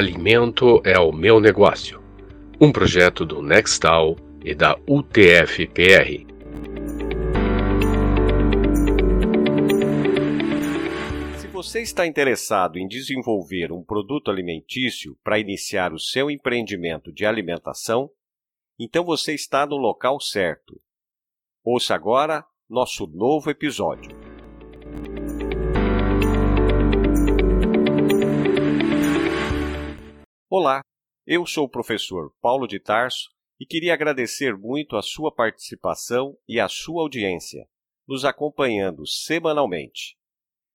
Alimento é o meu negócio. Um projeto do Nextal e da UTF-PR. Se você está interessado em desenvolver um produto alimentício para iniciar o seu empreendimento de alimentação, então você está no local certo. Ouça agora nosso novo episódio. Olá, eu sou o professor Paulo de Tarso e queria agradecer muito a sua participação e a sua audiência, nos acompanhando semanalmente.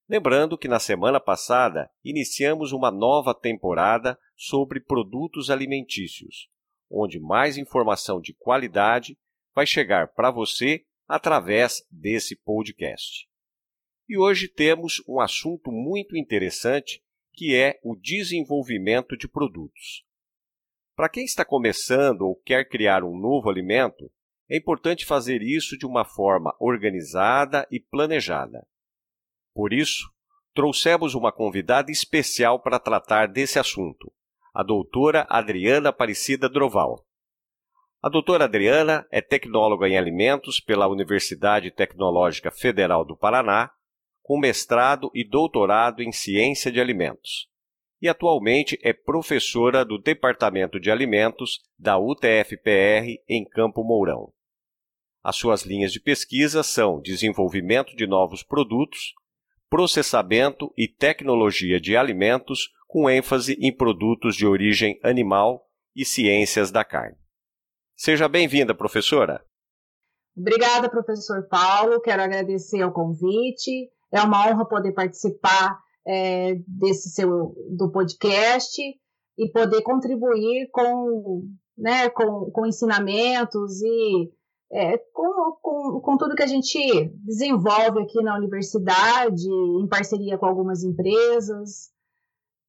Lembrando que na semana passada iniciamos uma nova temporada sobre produtos alimentícios, onde mais informação de qualidade vai chegar para você através desse podcast. E hoje temos um assunto muito interessante que é o desenvolvimento de produtos. Para quem está começando ou quer criar um novo alimento, é importante fazer isso de uma forma organizada e planejada. Por isso, trouxemos uma convidada especial para tratar desse assunto, a doutora Adriana Aparecida Droval. A doutora Adriana é tecnóloga em alimentos pela Universidade Tecnológica Federal do Paraná com mestrado e doutorado em ciência de alimentos. E atualmente é professora do Departamento de Alimentos da UTF-PR em Campo Mourão. As suas linhas de pesquisa são desenvolvimento de novos produtos, processamento e tecnologia de alimentos, com ênfase em produtos de origem animal e ciências da carne. Seja bem-vinda, professora. Obrigada, professor Paulo. Quero agradecer o convite é uma honra poder participar é, desse seu do podcast e poder contribuir com, né, com, com ensinamentos e é, com, com, com tudo que a gente desenvolve aqui na universidade, em parceria com algumas empresas.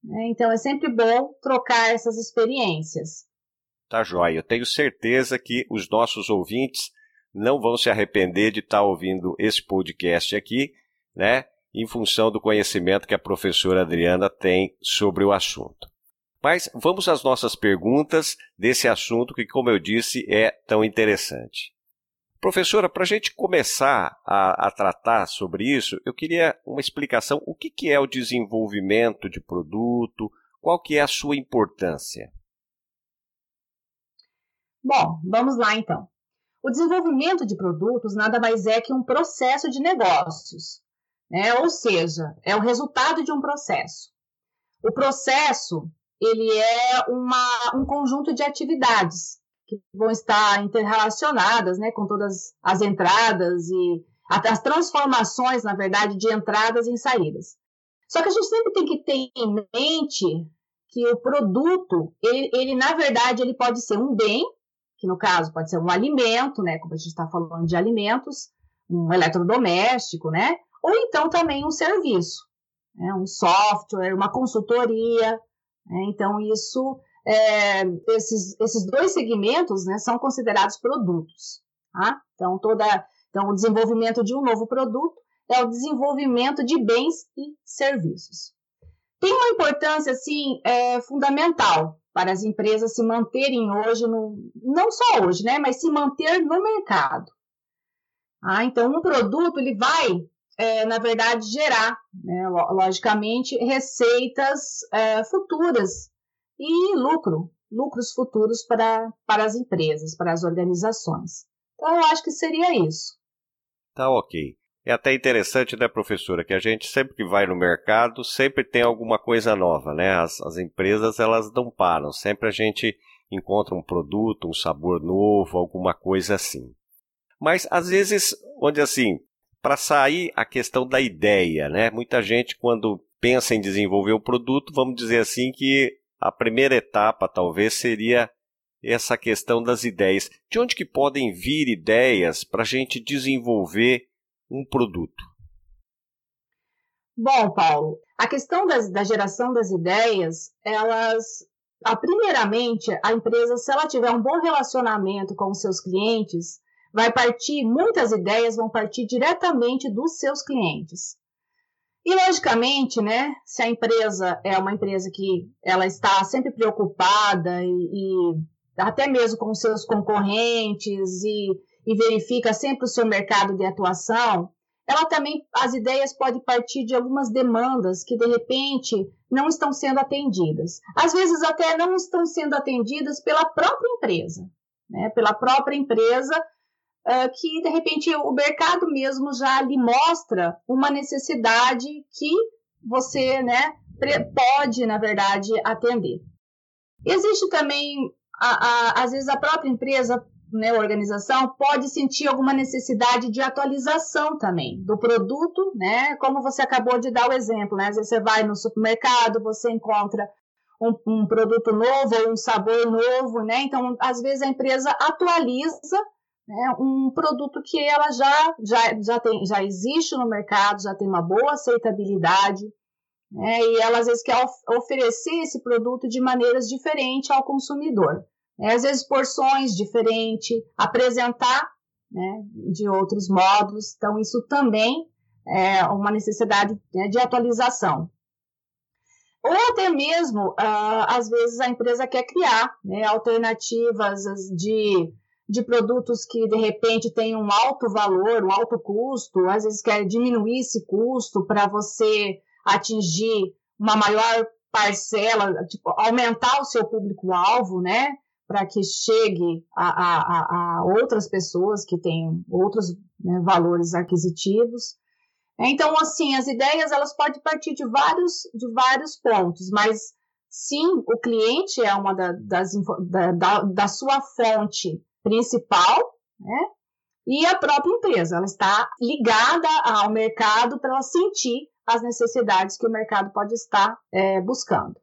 Né? Então é sempre bom trocar essas experiências. Tá joia. Eu tenho certeza que os nossos ouvintes não vão se arrepender de estar ouvindo esse podcast aqui né, em função do conhecimento que a professora Adriana tem sobre o assunto. Mas vamos às nossas perguntas desse assunto que, como eu disse, é tão interessante. Professora, para a gente começar a, a, tratar sobre isso, eu queria uma explicação. O que, que é o desenvolvimento de produto? Qual que é a sua importância? Bom, vamos lá então. O desenvolvimento de produtos nada mais é que um processo de negócios, né? ou seja, é o resultado de um processo. O processo ele é uma, um conjunto de atividades que vão estar interrelacionadas né, com todas as entradas e as transformações, na verdade, de entradas e saídas. Só que a gente sempre tem que ter em mente que o produto, ele, ele na verdade, ele pode ser um bem, que no caso pode ser um alimento, né, como a gente está falando de alimentos, um eletrodoméstico, né, ou então também um serviço, né, um software, uma consultoria. Né, então, isso, é, esses, esses dois segmentos né, são considerados produtos. Tá? Então, toda, então, o desenvolvimento de um novo produto é o desenvolvimento de bens e serviços. Tem uma importância assim é, fundamental para as empresas se manterem hoje no, não só hoje, né, mas se manter no mercado. Ah, então um produto ele vai é, na verdade, gerar, né, logicamente, receitas é, futuras e lucro, lucros futuros para, para as empresas, para as organizações. Então, eu acho que seria isso. Tá ok. É até interessante, né, professora, que a gente sempre que vai no mercado, sempre tem alguma coisa nova, né? As, as empresas, elas não param. Sempre a gente encontra um produto, um sabor novo, alguma coisa assim. Mas, às vezes, onde assim, para sair a questão da ideia, né? Muita gente quando pensa em desenvolver o produto, vamos dizer assim que a primeira etapa talvez seria essa questão das ideias. De onde que podem vir ideias para a gente desenvolver um produto? Bom, Paulo, a questão das, da geração das ideias, elas, a, primeiramente, a empresa, se ela tiver um bom relacionamento com os seus clientes, vai partir, muitas ideias vão partir diretamente dos seus clientes. E logicamente, né, se a empresa é uma empresa que ela está sempre preocupada e, e até mesmo com seus concorrentes e, e verifica sempre o seu mercado de atuação, ela também, as ideias podem partir de algumas demandas que, de repente, não estão sendo atendidas. Às vezes, até não estão sendo atendidas pela própria empresa, né? pela própria empresa, uh, que, de repente, o mercado mesmo já lhe mostra uma necessidade que você né, pode, na verdade, atender. Existe também, a, a, às vezes, a própria empresa né, organização pode sentir alguma necessidade de atualização também do produto, né? Como você acabou de dar o exemplo, né? Às vezes você vai no supermercado, você encontra um, um produto novo ou um sabor novo, né? Então, às vezes a empresa atualiza né, um produto que ela já, já, já, tem, já existe no mercado, já tem uma boa aceitabilidade, né, e ela às vezes quer of oferecer esse produto de maneiras diferentes ao consumidor né? às vezes porções diferentes, apresentar né, de outros modos. Então, isso também é uma necessidade né, de atualização. Ou até mesmo, uh, às vezes, a empresa quer criar né, alternativas de, de produtos que, de repente, têm um alto valor, um alto custo, às vezes quer diminuir esse custo para você atingir uma maior parcela, tipo, aumentar o seu público-alvo, né? para que chegue a, a, a, outras pessoas que têm outros né, valores aquisitivos. Então, assim, as ideias elas podem partir de vários, de vários pontos, mas sim, o cliente é uma da, das, da, da, da sua fonte principal, né? E a própria empresa, ela está ligada ao mercado para ela sentir as necessidades que o mercado pode estar é, buscando.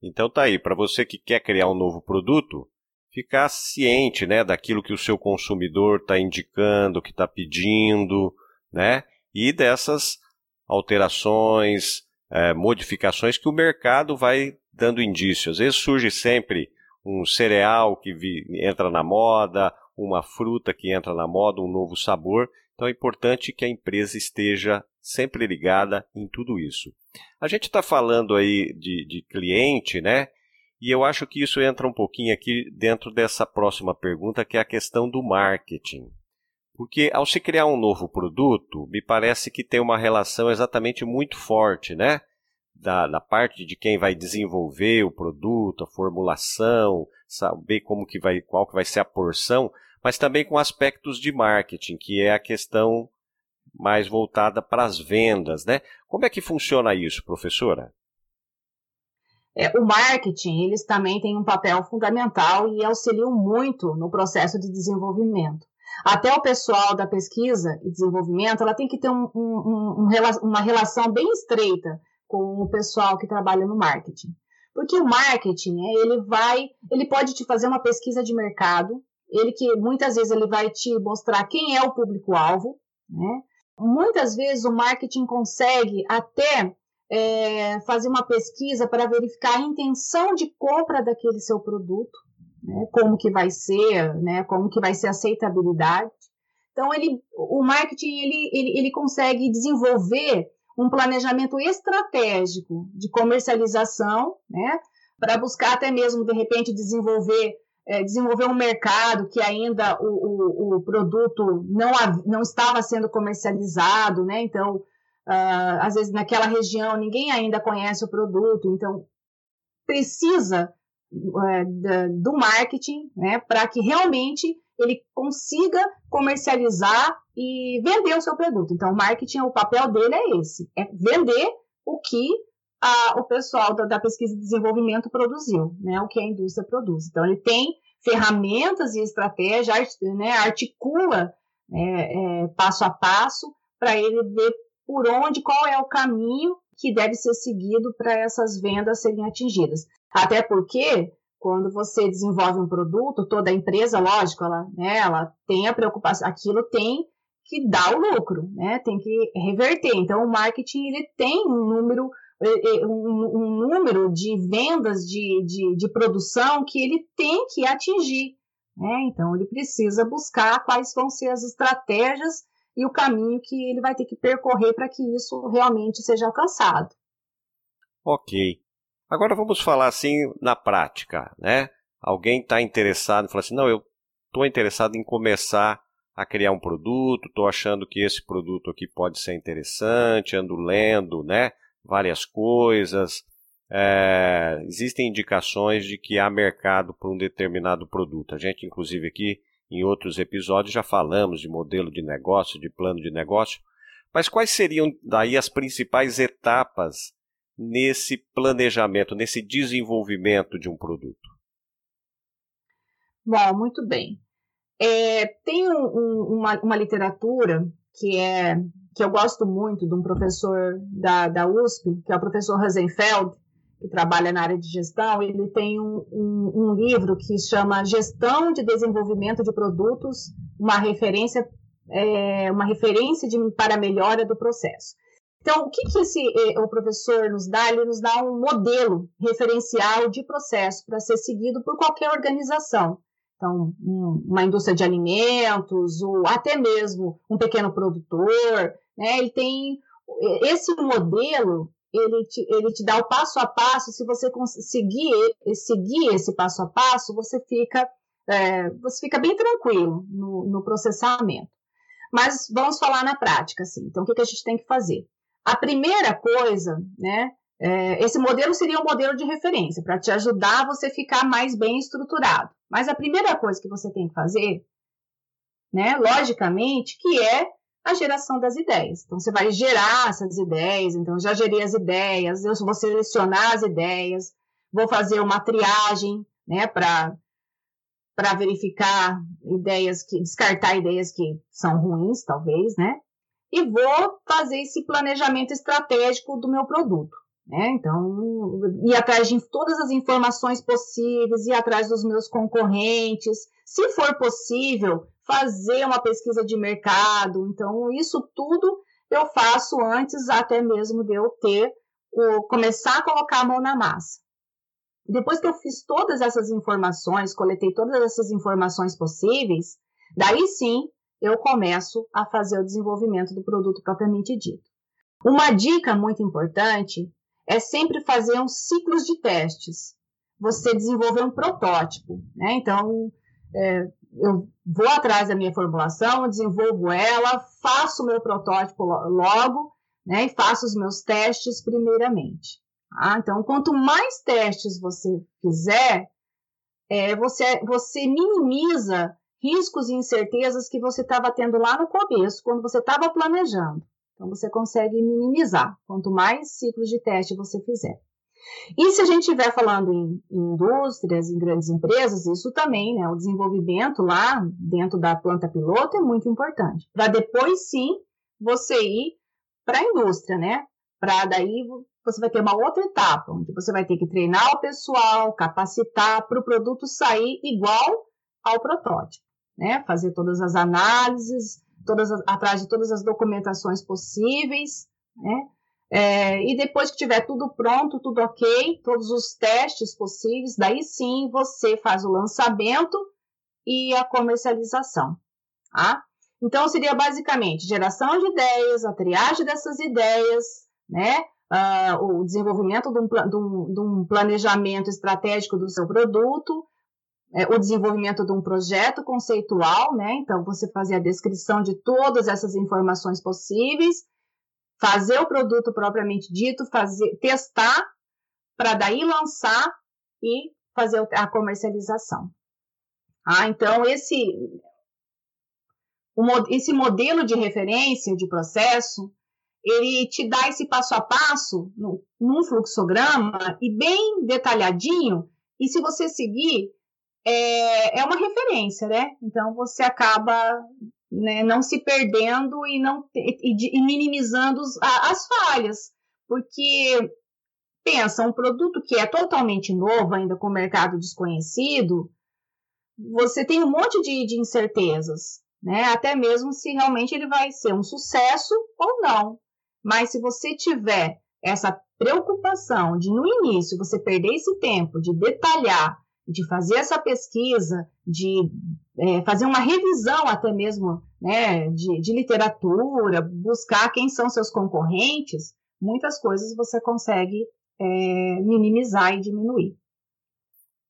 Então tá aí, para você que quer criar um novo produto, ficar ciente, né, daquilo que o seu consumidor está indicando, que está pedindo, né, e dessas alterações, é, modificações que o mercado vai dando indícios. Às vezes surge sempre um cereal que vi, entra na moda, uma fruta que entra na moda, um novo sabor. Então é importante que a empresa esteja sempre ligada em tudo isso. A gente está falando aí de, de cliente, né? E eu acho que isso entra um pouquinho aqui dentro dessa próxima pergunta, que é a questão do marketing. Porque ao se criar um novo produto, me parece que tem uma relação exatamente muito forte, né? Da, da parte de quem vai desenvolver o produto, a formulação, saber como que vai, qual que vai ser a porção, mas também com aspectos de marketing, que é a questão mais voltada para as vendas, né? Como é que funciona isso, professora? É, o marketing, eles também têm um papel fundamental e auxiliam muito no processo de desenvolvimento. Até o pessoal da pesquisa e desenvolvimento, ela tem que ter um, um, um, uma relação bem estreita com o pessoal que trabalha no marketing. Porque o marketing, ele vai, ele pode te fazer uma pesquisa de mercado, ele que muitas vezes ele vai te mostrar quem é o público-alvo, né? Muitas vezes o marketing consegue até é, fazer uma pesquisa para verificar a intenção de compra daquele seu produto, né, como que vai ser, né, como que vai ser a aceitabilidade. Então, ele, o marketing ele, ele, ele consegue desenvolver um planejamento estratégico de comercialização, né, para buscar até mesmo, de repente, desenvolver é, desenvolver um mercado que ainda o, o, o, produto não, não estava sendo comercializado, né? Então, uh, às vezes naquela região ninguém ainda conhece o produto, então precisa é, do marketing, né? Para que realmente ele consiga comercializar e vender o seu produto. Então, o marketing, o papel dele é esse, é vender o que a, o pessoal da, da, pesquisa e desenvolvimento produziu, né, o que a indústria produz. Então, ele tem ferramentas e estratégia, né, articula é, é, passo a passo para ele ver por onde, qual é o caminho que deve ser seguido para essas vendas serem atingidas. Até porque, quando você desenvolve um produto, toda empresa, lógico, ela, né, ela tem a preocupação, aquilo tem que dar o lucro, né, tem que reverter. Então, o marketing ele tem um número um, um número de vendas de, de, de, produção que ele tem que atingir. Né? Então, ele precisa buscar quais vão ser as estratégias e o caminho que ele vai ter que percorrer para que isso realmente seja alcançado. Ok. Agora vamos falar assim na prática, né? Alguém está interessado, fala assim, não, eu estou interessado em começar a criar um produto, estou achando que esse produto aqui pode ser interessante, ando lendo, né? Várias coisas. É, existem indicações de que há mercado para um determinado produto. A gente, inclusive, aqui em outros episódios já falamos de modelo de negócio, de plano de negócio. Mas quais seriam daí as principais etapas nesse planejamento, nesse desenvolvimento de um produto? Bom, muito bem. É, tem um, uma, uma, literatura que é que eu gosto muito de um professor da, da USP, que é o professor Rosenfeld, que trabalha na área de gestão, ele tem um, um, um livro que chama Gestão de Desenvolvimento de Produtos, uma referência, é, uma referência de, para a melhora do processo. Então, o que, que esse, é, o professor nos dá? Ele nos dá um modelo referencial de processo para ser seguido por qualquer organização. Então, um, uma indústria de alimentos, ou até mesmo um pequeno produtor, né? Ele tem esse modelo ele te, ele te dá o passo a passo, se você conseguir seguir esse passo a passo, você fica, é, você fica bem tranquilo no, no, processamento. Mas vamos falar na prática, assim. Então, o que, que a gente tem que fazer? A primeira coisa, né? É, esse modelo seria um modelo de referência para te ajudar você ficar mais bem estruturado. Mas a primeira coisa que você tem que fazer, né, logicamente, que é a geração das ideias. Então, você vai gerar essas ideias. Então, já gerei as ideias, eu vou selecionar as ideias, vou fazer uma triagem, né, para para verificar ideias que descartar ideias que são ruins, talvez, né? E vou fazer esse planejamento estratégico do meu produto. Né? Então, ir atrás de todas as informações possíveis, ir atrás dos meus concorrentes, se for possível, fazer uma pesquisa de mercado. Então, isso tudo eu faço antes até mesmo de eu ter o começar a colocar a mão na massa. Depois que eu fiz todas essas informações, coletei todas essas informações possíveis, daí sim eu começo a fazer o desenvolvimento do produto propriamente dito. Uma dica muito importante é sempre fazer uns ciclos de testes. Você desenvolver um protótipo, né? Então, é, eu vou atrás da minha formulação, desenvolvo ela, faço o meu protótipo logo, né, e faço os meus testes primeiramente. Tá? Então, quanto mais testes você fizer, é, você, você minimiza riscos e incertezas que você estava tendo lá no começo, quando você estava planejando. Então, você consegue minimizar, quanto mais ciclos de teste você fizer. E se a gente estiver falando em, indústrias, em grandes empresas, isso também, né? O desenvolvimento lá dentro da planta piloto é muito importante. Para depois sim você ir para a indústria, né? Para daí você vai ter uma outra etapa, onde você vai ter que treinar o pessoal, capacitar para o produto sair igual ao protótipo, né? Fazer todas as análises, todas as, atrás de todas as documentações possíveis, né? É, e depois que tiver tudo pronto, tudo ok, todos os testes possíveis, daí sim você faz o lançamento e a comercialização. Tá? Então, seria basicamente geração de ideias, a triagem dessas ideias, né? Uh, o desenvolvimento de um, de, um, de um, planejamento estratégico do seu produto, é, o desenvolvimento de um projeto conceitual, né? Então, você fazer a descrição de todas essas informações possíveis fazer o produto propriamente dito, fazer, testar, para daí lançar e fazer a comercialização. Ah, então, esse, esse modelo de referência de processo, ele te dá esse passo a passo num fluxograma e bem detalhadinho, e se você seguir, é, é uma referência, né? Então, você acaba né, não se perdendo e, não, e, e minimizando as falhas, porque pensa, um produto que é totalmente novo, ainda com mercado desconhecido, você tem um monte de, de incertezas, né? Até mesmo se realmente ele vai ser um sucesso ou não. Mas se você tiver essa preocupação de no início você perder esse tempo de detalhar de fazer essa pesquisa, de é, fazer uma revisão até mesmo né, de, de literatura, buscar quem são seus concorrentes, muitas coisas você consegue é, minimizar e diminuir.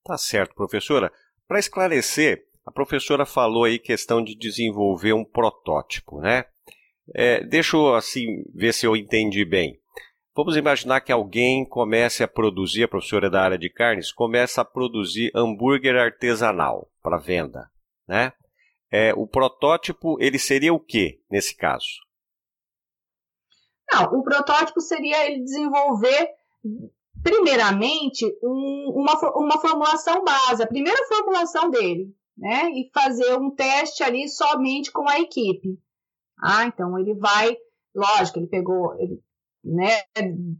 Tá certo, professora. Para esclarecer, a professora falou aí questão de desenvolver um protótipo, né? É, deixa eu assim ver se eu entendi bem. Vamos imaginar que alguém comece a produzir, a professora é da área de carnes, começa a produzir hambúrguer artesanal para venda, né? É, o protótipo, ele seria o que nesse caso? Não, o protótipo seria ele desenvolver, primeiramente, um, uma, uma formulação base, a primeira formulação dele, né? E fazer um teste ali somente com a equipe. Ah, então ele vai, lógico, ele pegou, ele né,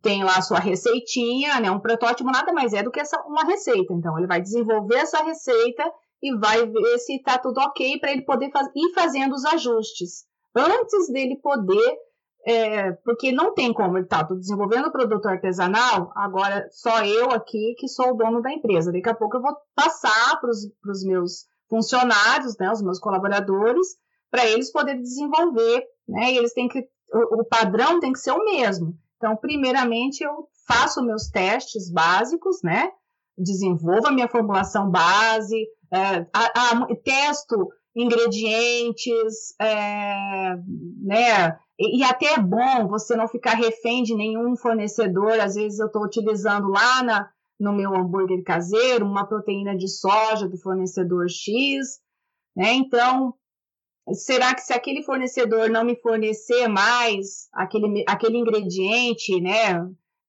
tem lá sua receitinha, né, um protótipo nada mais é do que essa, uma receita. Então, ele vai desenvolver essa receita e vai ver se está tudo ok para ele poder faz, ir fazendo os ajustes. Antes dele poder, é, porque não tem como ele tá desenvolvendo produto artesanal, agora só eu aqui que sou o dono da empresa. Daqui a pouco eu vou passar para os meus funcionários, né, os meus colaboradores, para eles poderem desenvolver, né, e eles têm que o, padrão tem que ser o mesmo. Então, primeiramente, eu faço meus testes básicos, né? Desenvolvo a minha formulação base, é, a, a, testo ingredientes, é, né? E, e, até é bom você não ficar refém de nenhum fornecedor. Às vezes eu estou utilizando lá na, no meu hambúrguer caseiro uma proteína de soja do fornecedor X, né? Então, será que se aquele fornecedor não me fornecer mais aquele, aquele ingrediente, né,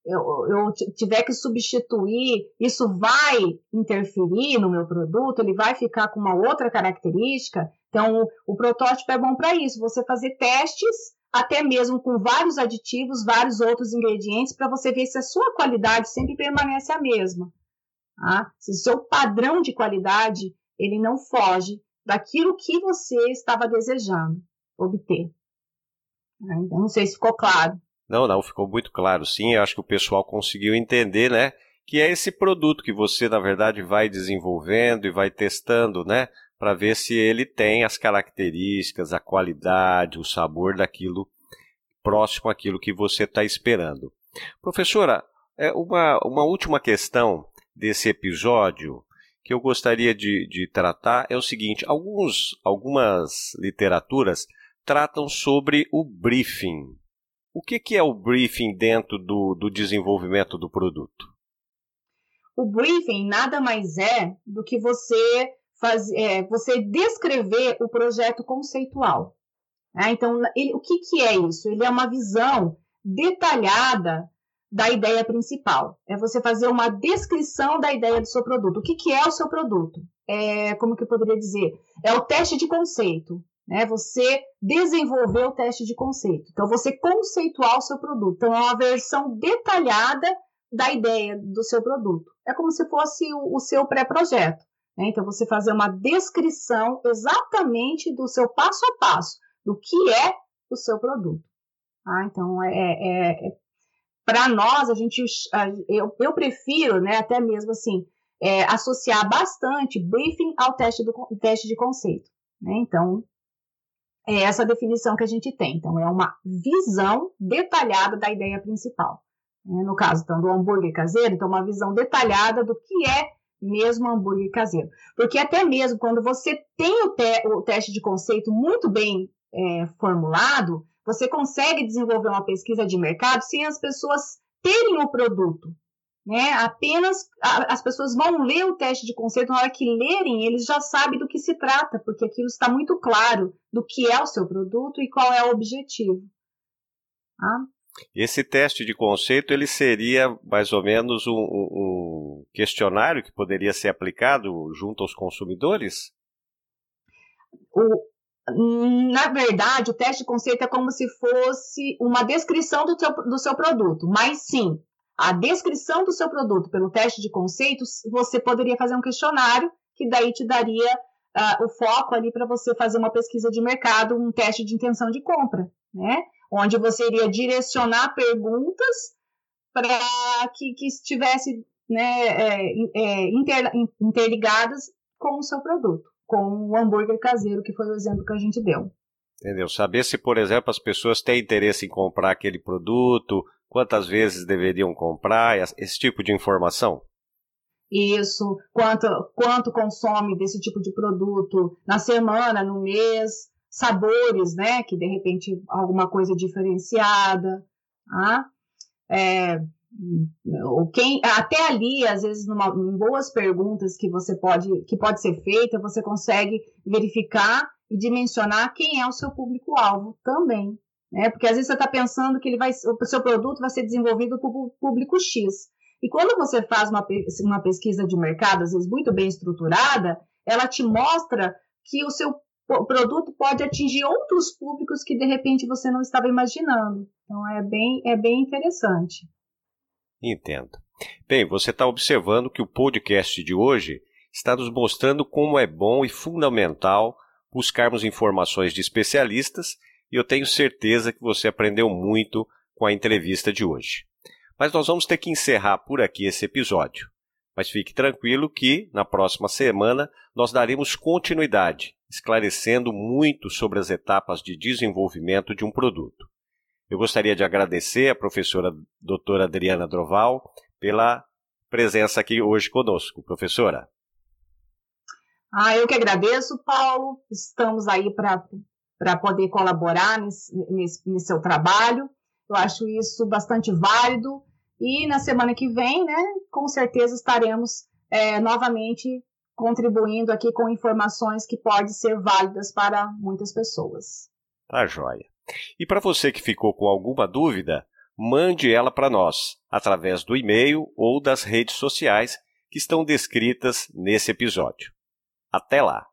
eu, eu tiver que substituir, isso vai interferir no meu produto, ele vai ficar com uma outra característica. Então, o, o protótipo é bom para isso, você fazer testes, até mesmo com vários aditivos, vários outros ingredientes, para você ver se a sua qualidade sempre permanece a mesma. Tá? Se o seu padrão de qualidade ele não foge daquilo que você estava desejando obter. Né? Então, não sei se ficou claro. Não, não, ficou muito claro, sim. Eu acho que o pessoal conseguiu entender, né? Que é esse produto que você, na verdade, vai desenvolvendo e vai testando, né? Para ver se ele tem as características, a qualidade, o sabor daquilo próximo àquilo que você está esperando. Professora, é uma, uma última questão desse episódio que eu gostaria de, de tratar é o seguinte: alguns, algumas literaturas tratam sobre o briefing. O que, que é o briefing dentro do, do desenvolvimento do produto? O briefing nada mais é do que você fazer, é, você descrever o projeto conceitual. Né? Então, ele, o que, que é isso? Ele é uma visão detalhada da ideia principal. É você fazer uma descrição da ideia do seu produto. O que, que é o seu produto? É, como que eu poderia dizer? É o teste de conceito. Né? Você desenvolver o teste de conceito. Então, você conceituar o seu produto. Então, é uma versão detalhada da ideia do seu produto. É como se fosse o, o seu pré-projeto. Né? Então, você fazer uma descrição exatamente do seu passo a passo, do que é o seu produto. Ah, então, é, é, é para nós, a gente, eu, eu prefiro, né, até mesmo assim, é, associar bastante briefing ao teste, do, teste de conceito. Né? Então, é essa definição que a gente tem. Então, é uma visão detalhada da ideia principal. Né? No caso, então, do hambúrguer caseiro, então, uma visão detalhada do que é mesmo hambúrguer caseiro. Porque até mesmo quando você tem o, te o teste de conceito muito bem é, formulado, você consegue desenvolver uma pesquisa de mercado sem as pessoas terem o produto. Né? Apenas a, as pessoas vão ler o teste de conceito, na hora que lerem, eles já sabem do que se trata, porque aquilo está muito claro do que é o seu produto e qual é o objetivo. Ah? Esse teste de conceito ele seria mais ou menos um, um questionário que poderia ser aplicado junto aos consumidores? O, na verdade, o teste de conceito é como se fosse uma descrição do seu, do seu produto, mas sim, a descrição do seu produto pelo teste de conceitos, você poderia fazer um questionário que daí te daria uh, o foco ali para você fazer uma pesquisa de mercado, um teste de intenção de compra, né? Onde você iria direcionar perguntas para que, que estivesse né, é, é, inter, interligadas com o seu produto, com o hambúrguer caseiro, que foi o exemplo que a gente deu. Entendeu? Saber se, por exemplo, as pessoas têm interesse em comprar aquele produto, quantas vezes deveriam comprar, esse tipo de informação? Isso, quanto, quanto consome desse tipo de produto na semana, no mês, sabores, né? Que de repente alguma coisa diferenciada. Ah? É, quem, até ali, às vezes, numa, em boas perguntas que você pode, que pode ser feita, você consegue verificar e dimensionar quem é o seu público-alvo também. Né? Porque às vezes você está pensando que ele vai, o seu produto vai ser desenvolvido para o público X. E quando você faz uma, uma pesquisa de mercado, às vezes muito bem estruturada, ela te mostra que o seu produto pode atingir outros públicos que de repente você não estava imaginando. Então é bem, é bem interessante. Entendo. Bem, você está observando que o podcast de hoje está nos mostrando como é bom e fundamental buscarmos informações de especialistas e eu tenho certeza que você aprendeu muito com a entrevista de hoje. Mas nós vamos ter que encerrar por aqui esse episódio. Mas fique tranquilo que, na próxima semana, nós daremos continuidade, esclarecendo muito sobre as etapas de desenvolvimento de um produto. Eu gostaria de agradecer a professora doutora Adriana Droval pela presença aqui hoje conosco. Professora. Ah, eu que agradeço, Paulo. Estamos aí para poder colaborar nesse, nesse, nesse seu trabalho. Eu acho isso bastante válido. E na semana que vem, né, com certeza estaremos é, novamente contribuindo aqui com informações que podem ser válidas para muitas pessoas. Tá joia. E para você que ficou com alguma dúvida, mande ela para nós através do e-mail ou das redes sociais que estão descritas nesse episódio. Até lá!